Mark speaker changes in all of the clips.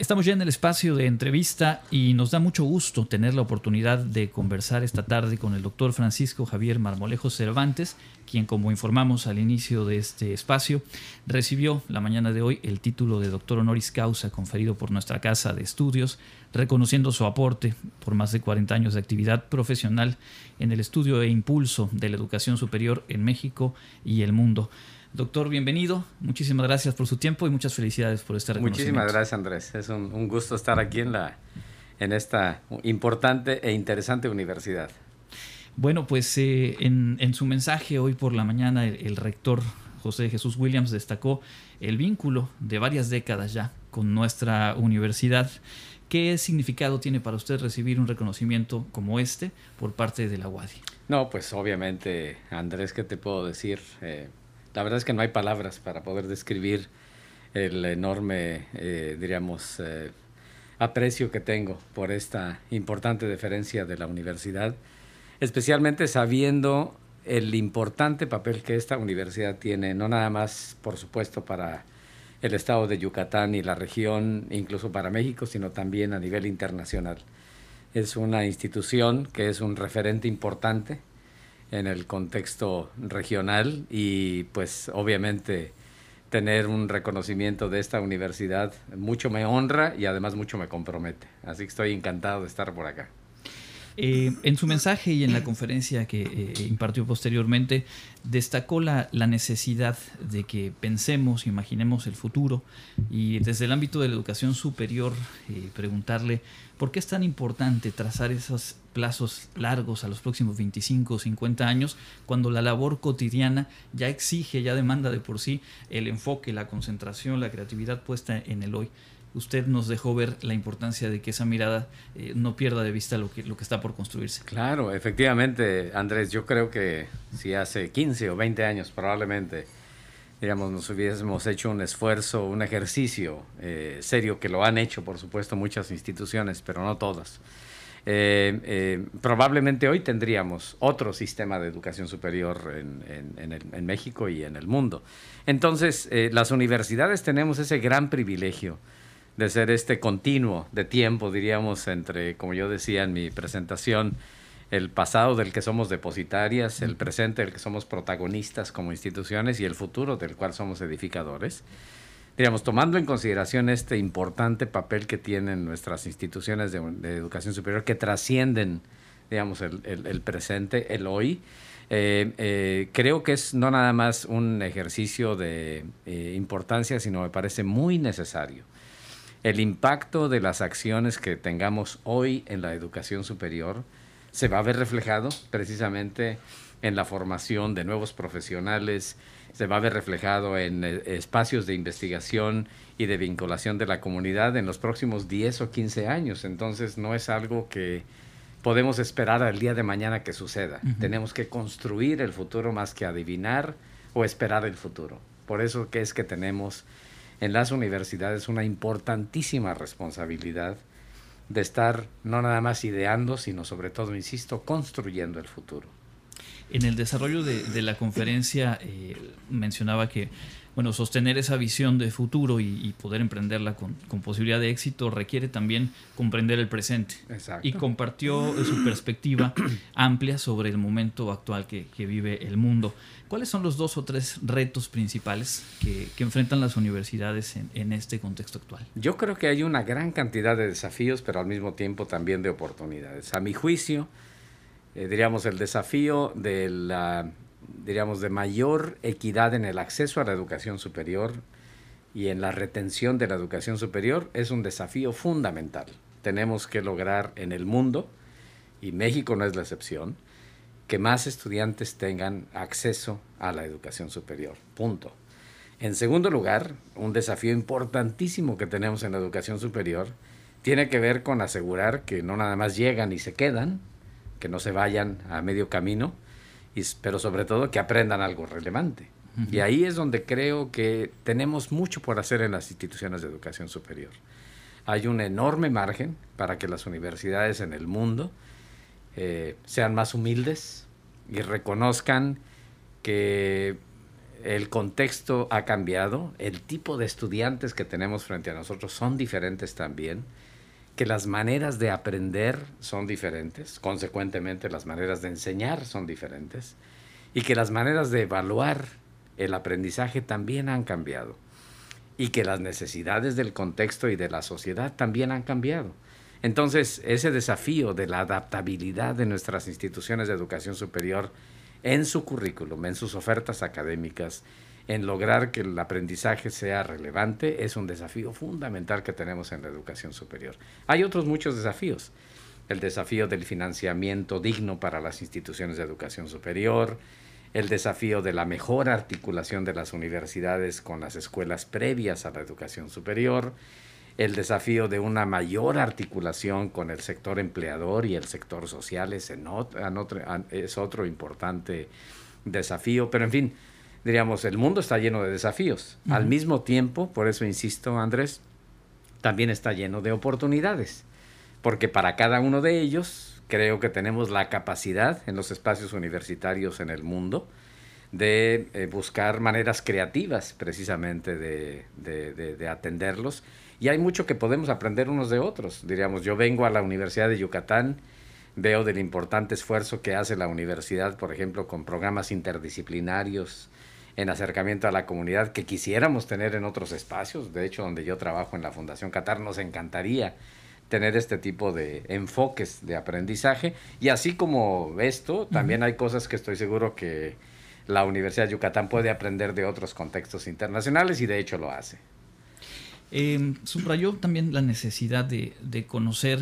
Speaker 1: Estamos ya en el espacio de entrevista y nos da mucho gusto tener la oportunidad de conversar esta tarde con el doctor Francisco Javier Marmolejo Cervantes, quien, como informamos al inicio de este espacio, recibió la mañana de hoy el título de doctor honoris causa conferido por nuestra Casa de Estudios, reconociendo su aporte por más de 40 años de actividad profesional en el estudio e impulso de la educación superior en México y el mundo. Doctor, bienvenido. Muchísimas gracias por su tiempo y muchas felicidades por este reconocimiento.
Speaker 2: Muchísimas gracias, Andrés. Es un, gusto estar aquí en, la, en esta importante e interesante universidad.
Speaker 1: Bueno, pues eh, en, su mensaje hoy por la mañana el, rector José Jesús Williams destacó el vínculo de varias décadas ya con nuestra universidad. ¿Qué significado tiene para usted recibir un reconocimiento como este por parte de la UADI?
Speaker 2: No, pues obviamente, Andrés, ¿qué te puedo decir? Eh, la verdad es que no hay palabras para poder describir el enorme, eh, diríamos, eh, aprecio que tengo por esta importante deferencia de la universidad, especialmente sabiendo el importante papel que esta universidad tiene, no nada más, por supuesto, para el estado de Yucatán y la región, incluso para México, sino también a nivel internacional. Es una institución que es un referente importante en el contexto regional y pues obviamente tener un reconocimiento de esta universidad mucho me honra y además mucho me compromete. Así que estoy encantado de estar por acá.
Speaker 1: Eh, en su mensaje y en la conferencia que eh, impartió posteriormente, destacó la, la, necesidad de que pensemos, imaginemos el futuro y desde el ámbito de la educación superior eh, preguntarle por qué es tan importante trazar esos plazos largos a los próximos 25 o 50 años cuando la labor cotidiana ya exige, ya demanda de por sí el enfoque, la concentración, la creatividad puesta en el hoy usted nos dejó ver la importancia de que esa mirada eh, no pierda de vista lo que, lo que está por construirse.
Speaker 2: Claro, efectivamente, Andrés, yo creo que si hace 15 o 20 años probablemente, digamos, nos hubiésemos hecho un esfuerzo, un ejercicio eh, serio, que lo han hecho, por supuesto, muchas instituciones, pero no todas. Eh, probablemente hoy tendríamos otro sistema de educación superior en, en México y en el mundo. Entonces, las universidades tenemos ese gran privilegio de ser este continuo de tiempo, diríamos, entre, como yo decía en mi presentación, el pasado del que somos depositarias, el presente del que somos protagonistas como instituciones y el futuro del cual somos edificadores. Diríamos, tomando en consideración este importante papel que tienen nuestras instituciones de, educación superior que trascienden, digamos, el, presente, el hoy, eh, eh, creo que es no nada más un ejercicio de eh, importancia, sino me parece muy necesario. El impacto de las acciones que tengamos hoy en la educación superior se va a ver reflejado precisamente en la formación de nuevos profesionales, se va a ver reflejado en eh, espacios de investigación y de vinculación de la comunidad en los próximos 10 o 15 años. Entonces no es algo que podemos esperar al día de mañana que suceda. Tenemos que construir el futuro más que adivinar o esperar el futuro. Por eso que es que tenemos en las universidades una importantísima responsabilidad de estar no nada más ideando, sino sobre todo, insisto, construyendo el futuro.
Speaker 1: En el desarrollo de, la conferencia eh, mencionaba que bueno, sostener esa visión de futuro y, poder emprenderla con, posibilidad de éxito requiere también comprender el presente. Y compartió su perspectiva amplia sobre el momento actual que, vive el mundo. ¿Cuáles son los dos o tres retos principales que, enfrentan las universidades en, este contexto actual?
Speaker 2: Yo creo que hay una gran cantidad de desafíos, pero al mismo tiempo también de oportunidades. A mi juicio, eh, diríamos, el desafío de la diríamos, de mayor equidad en el acceso a la educación superior y en la retención de la educación superior es un desafío fundamental. Tenemos que lograr en el mundo, y México no es la excepción, que más estudiantes tengan acceso a la educación superior. Punto. En segundo lugar, un desafío importantísimo que tenemos en la educación superior tiene que ver con asegurar que no nada más llegan y se quedan, que no se vayan a medio camino, pero sobre todo que aprendan algo relevante. Y ahí es donde creo que tenemos mucho por hacer en las instituciones de educación superior. Hay un enorme margen para que las universidades en el mundo eh, sean más humildes y reconozcan que el contexto ha cambiado, el tipo de estudiantes que tenemos frente a nosotros son diferentes también, que las maneras de aprender son diferentes, consecuentemente las maneras de enseñar son diferentes, y que las maneras de evaluar el aprendizaje también han cambiado, y que las necesidades del contexto y de la sociedad también han cambiado. Entonces, ese desafío de la adaptabilidad de nuestras instituciones de educación superior en su currículum, en sus ofertas académicas, en lograr que el aprendizaje sea relevante, es un desafío fundamental que tenemos en la educación superior. Hay otros muchos desafíos. El desafío del financiamiento digno para las instituciones de educación superior, el desafío de la mejor articulación de las universidades con las escuelas previas a la educación superior, el desafío de una mayor articulación con el sector empleador y el sector social es, es otro importante desafío, pero en fin, diríamos, el mundo está lleno de desafíos. Al mismo tiempo, por eso insisto, Andrés, también está lleno de oportunidades, porque para cada uno de ellos creo que tenemos la capacidad en los espacios universitarios en el mundo de eh, buscar maneras creativas precisamente de, de atenderlos y hay mucho que podemos aprender unos de otros. Diríamos, yo vengo a la Universidad de Yucatán, veo del importante esfuerzo que hace la universidad, por ejemplo, con programas interdisciplinarios en acercamiento a la comunidad que quisiéramos tener en otros espacios. De hecho, donde yo trabajo en la Fundación Qatar, nos encantaría tener este tipo de enfoques de aprendizaje. Y así como esto, también hay cosas que estoy seguro que la Universidad de Yucatán puede aprender de otros contextos internacionales y de hecho lo hace.
Speaker 1: Eh, subrayó también la necesidad de, conocer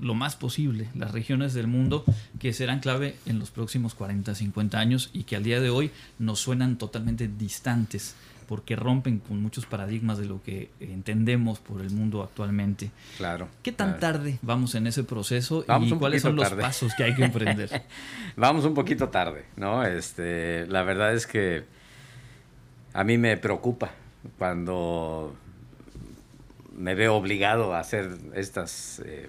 Speaker 1: lo más posible las regiones del mundo que serán clave en los próximos 40, 50 años y que al día de hoy nos suenan totalmente distantes porque rompen con muchos paradigmas de lo que entendemos por el mundo actualmente.
Speaker 2: Claro.
Speaker 1: ¿Qué tan tarde vamos en ese proceso y cuáles son los pasos que hay que emprender?
Speaker 2: vamos un poquito tarde, ¿no? Este, la verdad es que a mí me preocupa cuando me veo obligado a hacer estas eh,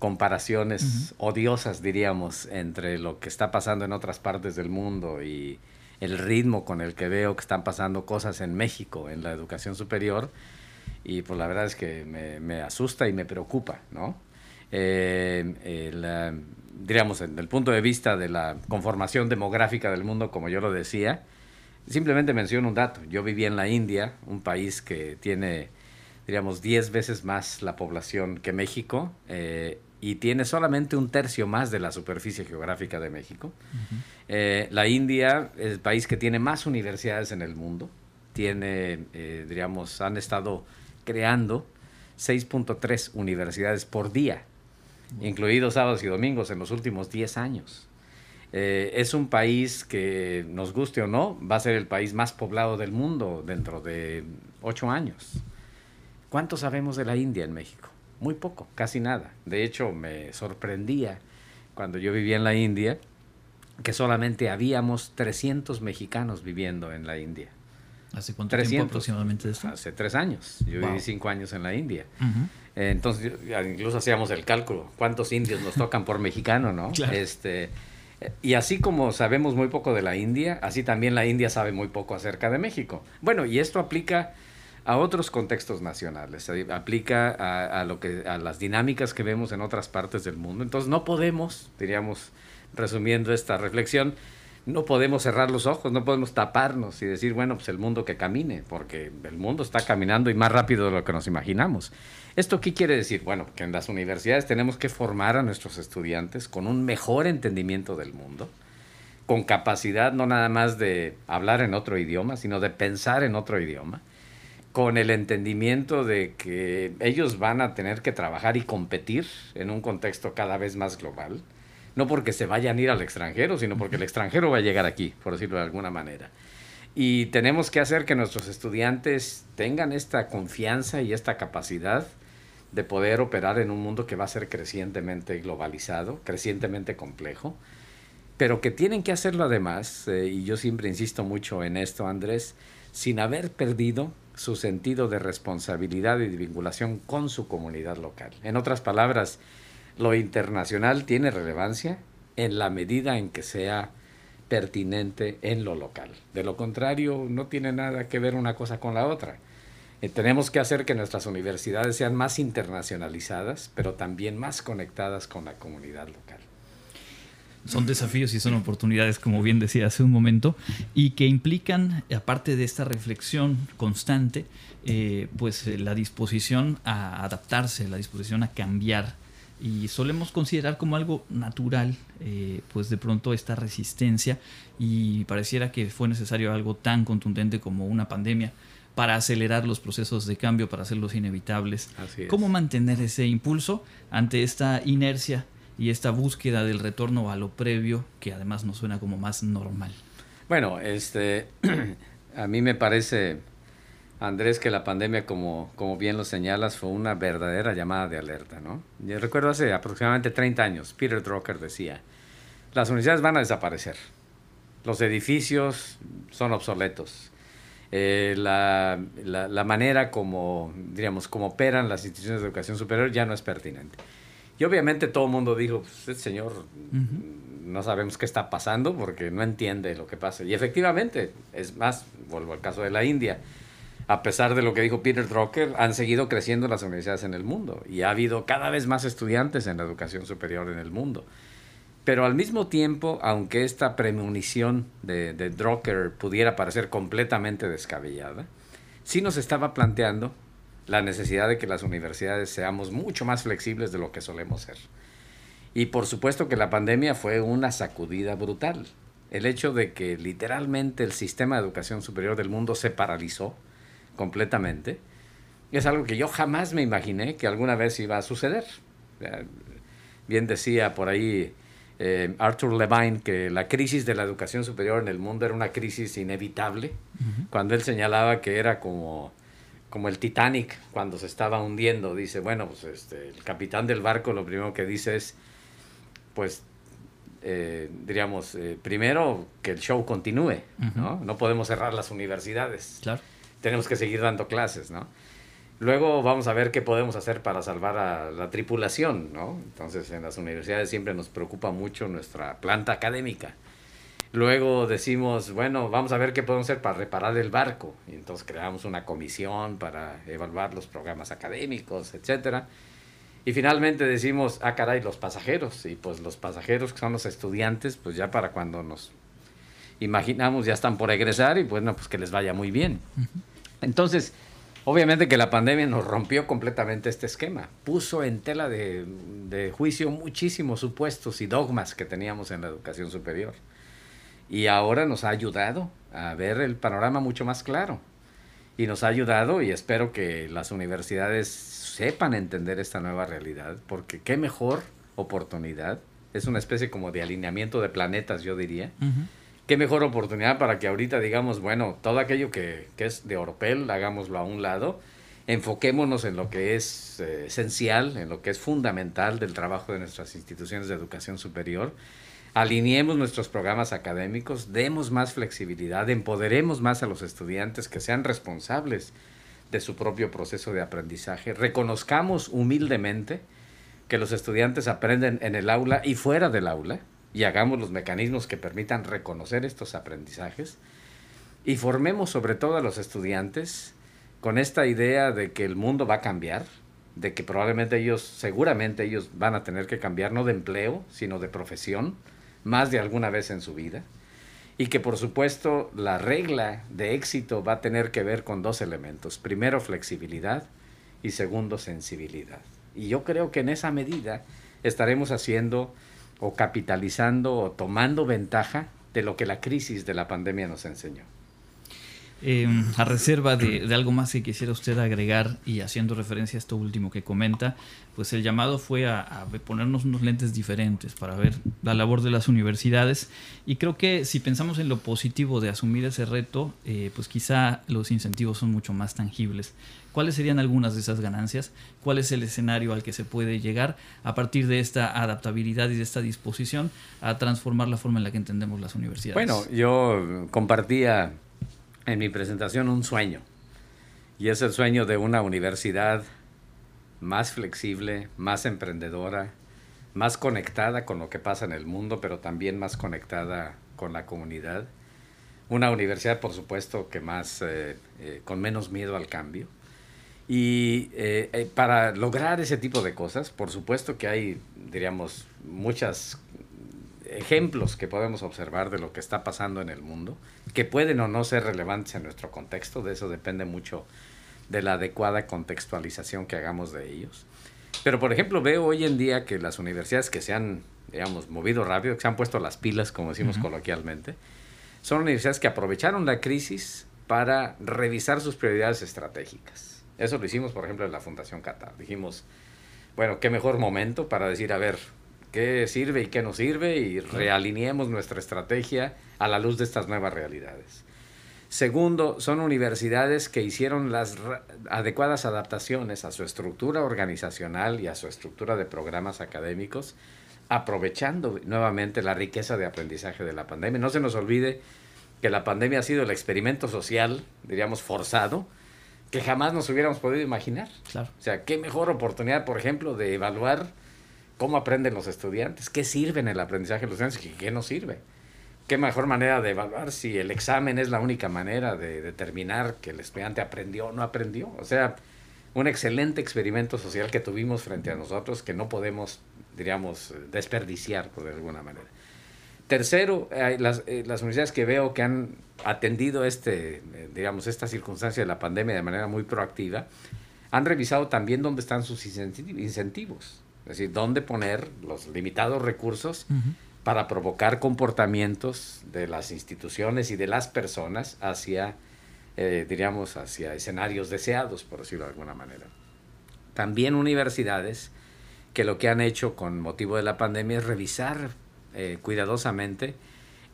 Speaker 2: comparaciones odiosas, diríamos, entre lo que está pasando en otras partes del mundo y el ritmo con el que veo que están pasando cosas en México en la educación superior. Y pues la verdad es que me, asusta y me preocupa, ¿no? Eh, eh, diríamos, desde el punto de vista de la conformación demográfica del mundo, como yo lo decía, simplemente menciono un dato. Yo viví en la India, un país que tiene diríamos, 10 veces más la población que México eh, y tiene solamente un tercio más de la superficie geográfica de México. Eh, la India es el país que tiene más universidades en el mundo. Tiene, eh, diríamos, han estado creando 6.3 universidades por día, incluidos sábados y domingos en los últimos 10 años. es un país que, nos guste o no, va a ser el país más poblado del mundo dentro de 8 años. ¿Cuánto sabemos de la India en México? Muy poco, casi nada. De hecho, me sorprendía cuando yo vivía en la India que solamente habíamos 300 mexicanos viviendo en la India.
Speaker 1: ¿Hace cuánto tiempo aproximadamente de esto?
Speaker 2: Hace tres años. Yo viví cinco años en la India. Entonces, incluso hacíamos el cálculo. ¿Cuántos indios nos tocan por mexicano, no? Este, y así como sabemos muy poco de la India, así también la India sabe muy poco acerca de México. Bueno, y esto aplica a otros contextos nacionales, aplica a, lo que, a las dinámicas que vemos en otras partes del mundo. Entonces no podemos, diríamos, resumiendo esta reflexión, no podemos cerrar los ojos, no podemos taparnos y decir, bueno, pues el mundo que camine, porque el mundo está caminando y más rápido de lo que nos imaginamos. ¿Esto qué quiere decir? Bueno, que en las universidades tenemos que formar a nuestros estudiantes con un mejor entendimiento del mundo, con capacidad no nada más de hablar en otro idioma, sino de pensar en otro idioma con el entendimiento de que ellos van a tener que trabajar y competir en un contexto cada vez más global, no porque se vayan a ir al extranjero, sino porque el extranjero va a llegar aquí, por decirlo de alguna manera. Y tenemos que hacer que nuestros estudiantes tengan esta confianza y esta capacidad de poder operar en un mundo que va a ser crecientemente globalizado, crecientemente complejo, pero que tienen que hacerlo además, eh, y yo siempre insisto mucho en esto, Andrés, sin haber perdido su sentido de responsabilidad y de vinculación con su comunidad local. En otras palabras, lo internacional tiene relevancia en la medida en que sea pertinente en lo local. De lo contrario, no tiene nada que ver una cosa con la otra. Eh, tenemos que hacer que nuestras universidades sean más internacionalizadas, pero también más conectadas con la comunidad local.
Speaker 1: Son desafíos y son oportunidades, como bien decía hace un momento, y que implican, aparte de esta reflexión constante, eh, pues eh, la disposición a adaptarse, la disposición a cambiar. Y solemos considerar como algo natural, pues de pronto esta resistencia y pareciera que fue necesario algo tan contundente como una pandemia para acelerar los procesos de cambio, para hacerlos inevitables. ¿Cómo mantener ese impulso ante esta inercia y esta búsqueda del retorno a lo previo, que además nos suena como más normal?
Speaker 2: Bueno, este, a mí me parece, Andrés, que la pandemia, como, como bien lo señalas, fue una verdadera llamada de alerta. ¿no? Yo recuerdo hace aproximadamente 30 años, Peter Drucker decía, las universidades van a desaparecer, los edificios son obsoletos, eh, la, la, manera como, diríamos, como operan las instituciones de educación superior ya no es pertinente. Y obviamente todo el mundo dijo, pues, este señor no sabemos qué está pasando porque no entiende lo que pasa. Y efectivamente, es más, vuelvo al caso de la India, a pesar de lo que dijo Peter Drucker, han seguido creciendo las universidades en el mundo y ha habido cada vez más estudiantes en la educación superior en el mundo. Pero al mismo tiempo, aunque esta premonición de, de Drucker pudiera parecer completamente descabellada, sí nos estaba planteando la necesidad de que las universidades seamos mucho más flexibles de lo que solemos ser. Y por supuesto que la pandemia fue una sacudida brutal. El hecho de que literalmente el sistema de educación superior del mundo se paralizó completamente es algo que yo jamás me imaginé que alguna vez iba a suceder. Bien decía por ahí eh, Arthur Levine que la crisis de la educación superior en el mundo era una crisis inevitable, cuando él señalaba que era como, como el Titanic cuando se estaba hundiendo. Dice, bueno, pues este, el capitán del barco lo primero que dice es, pues, eh, diríamos, eh, primero que el show continúe, ¿no? No podemos cerrar las universidades.
Speaker 1: Claro.
Speaker 2: Tenemos que seguir dando clases, ¿no? Luego vamos a ver qué podemos hacer para salvar a la tripulación, ¿no? Entonces en las universidades siempre nos preocupa mucho nuestra planta académica. Luego decimos, bueno, vamos a ver qué podemos hacer para reparar el barco. Y entonces creamos una comisión para evaluar los programas académicos, etcétera. Y finalmente decimos, ah, caray, los pasajeros. Y pues los pasajeros, que son los estudiantes, pues ya para cuando nos imaginamos ya están por egresar y bueno, pues que les vaya muy bien. Entonces, Obviamente que la pandemia nos rompió completamente este esquema, puso en tela de, juicio muchísimos supuestos y dogmas que teníamos en la educación superior. Y ahora nos ha ayudado a ver el panorama mucho más claro. Y nos ha ayudado y espero que las universidades sepan entender esta nueva realidad, porque qué mejor oportunidad, es una especie como de alineamiento de planetas, yo diría, qué mejor oportunidad para que ahorita digamos, bueno, todo aquello que, es de Oropel, hagámoslo a un lado, enfoquémonos en lo que es eh, esencial, en lo que es fundamental del trabajo de nuestras instituciones de educación superior, alineemos nuestros programas académicos, demos más flexibilidad, empoderemos más a los estudiantes que sean responsables de su propio proceso de aprendizaje, reconozcamos humildemente que los estudiantes aprenden en el aula y fuera del aula, y hagamos los mecanismos que permitan reconocer estos aprendizajes y formemos sobre todo a los estudiantes con esta idea de que el mundo va a cambiar, de que probablemente ellos, seguramente ellos van a tener que cambiar no de empleo, sino de profesión, más de alguna vez en su vida, y que por supuesto la regla de éxito va a tener que ver con dos elementos, primero flexibilidad y segundo sensibilidad. Y yo creo que en esa medida estaremos haciendo o capitalizando o tomando ventaja de lo que la crisis de la pandemia nos enseñó.
Speaker 1: Em, a reserva de, algo más que quisiera usted agregar y haciendo referencia a esto último que comenta, pues el llamado fue a, ponernos unos lentes diferentes para ver la labor de las universidades y creo que si pensamos en lo positivo de asumir ese reto, eh, pues quizá los incentivos son mucho más tangibles. ¿Cuáles serían algunas de esas ganancias? ¿Cuál es el escenario al que se puede llegar a partir de esta adaptabilidad y de esta disposición a transformar la forma en la que entendemos las universidades?
Speaker 2: Bueno, yo compartía en mi presentación un sueño. Y es el sueño de una universidad más flexible, más emprendedora, más conectada con lo que pasa en el mundo, pero también más conectada con la comunidad. Una universidad, por supuesto, que más, eh, eh, con menos miedo al cambio. Y eh, para lograr ese tipo de cosas, por supuesto que hay, diríamos, muchos ejemplos que podemos observar de lo que está pasando en el mundo, que pueden o no ser relevantes en nuestro contexto, de eso depende mucho de la adecuada contextualización que hagamos de ellos. Pero, por ejemplo, veo hoy en día que las universidades que se han, digamos, movido rápido, que se han puesto las pilas, como decimos coloquialmente, son universidades que aprovecharon la crisis para revisar sus prioridades estratégicas. Eso lo hicimos, por ejemplo, en la Fundación Qatar. Dijimos, bueno, qué mejor momento para decir, a ver, qué sirve y qué no sirve y realineemos nuestra estrategia a la luz de estas nuevas realidades. Segundo, son universidades que hicieron las adecuadas adaptaciones a su estructura organizacional y a su estructura de programas académicos, aprovechando nuevamente la riqueza de aprendizaje de la pandemia. No se nos olvide que la pandemia ha sido el experimento social, diríamos, forzado, que jamás nos hubiéramos podido imaginar. Claro. O sea, qué mejor oportunidad, por ejemplo, de evaluar cómo aprenden los estudiantes, qué sirve en el aprendizaje de los estudiantes y qué no sirve qué mejor manera de evaluar si el examen es la única manera de determinar que el estudiante aprendió o no aprendió. O sea, un excelente experimento social que tuvimos frente a nosotros que no podemos, diríamos, desperdiciar por de alguna manera. Tercero, las, eh, las, universidades que veo que han atendido este, eh, digamos, esta circunstancia de la pandemia de manera muy proactiva, han revisado también dónde están sus incentivos, es decir, dónde poner los limitados recursos para provocar comportamientos de las instituciones y de las personas hacia, eh, diríamos, hacia escenarios deseados, por decirlo de alguna manera. También universidades que lo que han hecho con motivo de la pandemia es revisar eh, cuidadosamente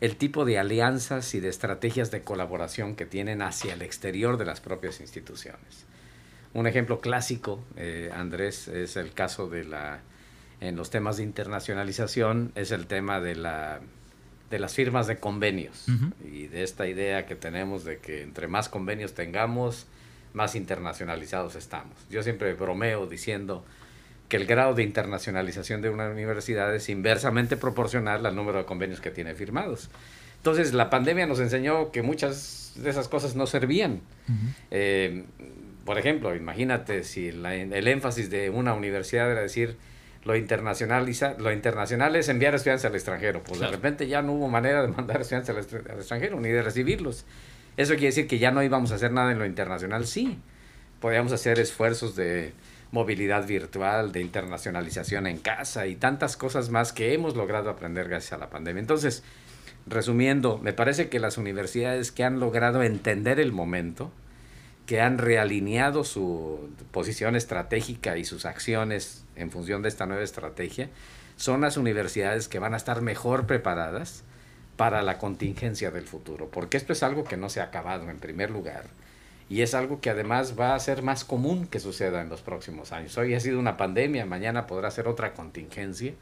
Speaker 2: el tipo de alianzas y de estrategias de colaboración que tienen hacia el exterior de las propias instituciones. Un ejemplo clásico, eh, Andrés, es el caso de la en los temas de internacionalización es el tema de, la, de las firmas de convenios y de esta idea que tenemos de que entre más convenios tengamos, más internacionalizados estamos. Yo siempre bromeo diciendo que el grado de internacionalización de una universidad es inversamente proporcional al número de convenios que tiene firmados. Entonces, la pandemia nos enseñó que muchas de esas cosas no servían. Eh, por ejemplo, imagínate si el énfasis de una universidad era decir, lo internacionaliza, lo internacional es enviar estudiantes al extranjero. Pues de repente ya no hubo manera de mandar estudiantes al, extranjero ni de recibirlos. Eso quiere decir que ya no íbamos a hacer nada en lo internacional, sí. Podíamos hacer esfuerzos de movilidad virtual, de internacionalización en casa y tantas cosas más que hemos logrado aprender gracias a la pandemia. Entonces, resumiendo, me parece que las universidades que han logrado entender el momento, que han realineado su posición estratégica y sus acciones en función de esta nueva estrategia, son las universidades que van a estar mejor preparadas para la contingencia del futuro, porque esto es algo que no se ha acabado en primer lugar y es algo que además va a ser más común que suceda en los próximos años. Hoy ha sido una pandemia, mañana podrá ser otra contingencia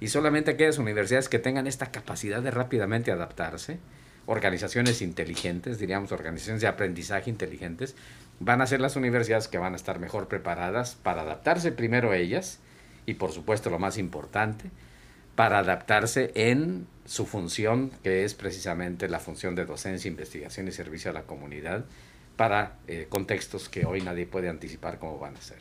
Speaker 2: y solamente aquellas universidades que tengan esta capacidad de rápidamente adaptarse, organizaciones inteligentes, diríamos organizaciones de aprendizaje inteligentes, van a ser las universidades que van a estar mejor preparadas para adaptarse primero a ellas y por supuesto lo más importante, para adaptarse en su función, que es precisamente la función de docencia, investigación y servicio a la comunidad, para eh, contextos que hoy nadie puede anticipar cómo van a ser.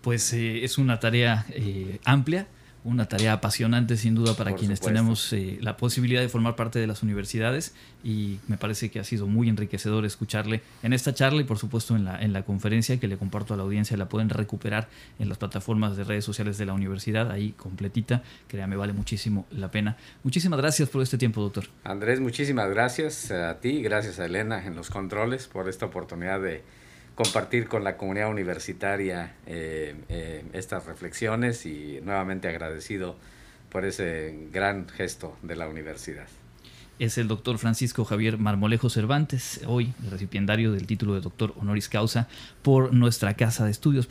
Speaker 1: Pues eh, es una tarea eh, amplia una tarea apasionante sin duda para quienes tenemos eh, la posibilidad de formar parte de las universidades. Y me parece que ha sido muy enriquecedor escucharle en esta charla y por supuesto en la, en la conferencia que le comparto a la audiencia. La pueden recuperar en las plataformas de redes sociales de la universidad, ahí completita, créame, vale muchísimo la pena. Muchísimas gracias por este tiempo, doctor.
Speaker 2: Andrés, muchísimas gracias a ti, gracias a Elena en los controles por esta oportunidad de compartir con la comunidad universitaria eh, eh, estas reflexiones y nuevamente agradecido por ese gran gesto de la universidad.
Speaker 1: Es el doctor Francisco Javier Marmolejo Cervantes, hoy recipiendario del título de doctor honoris causa por nuestra casa de estudios.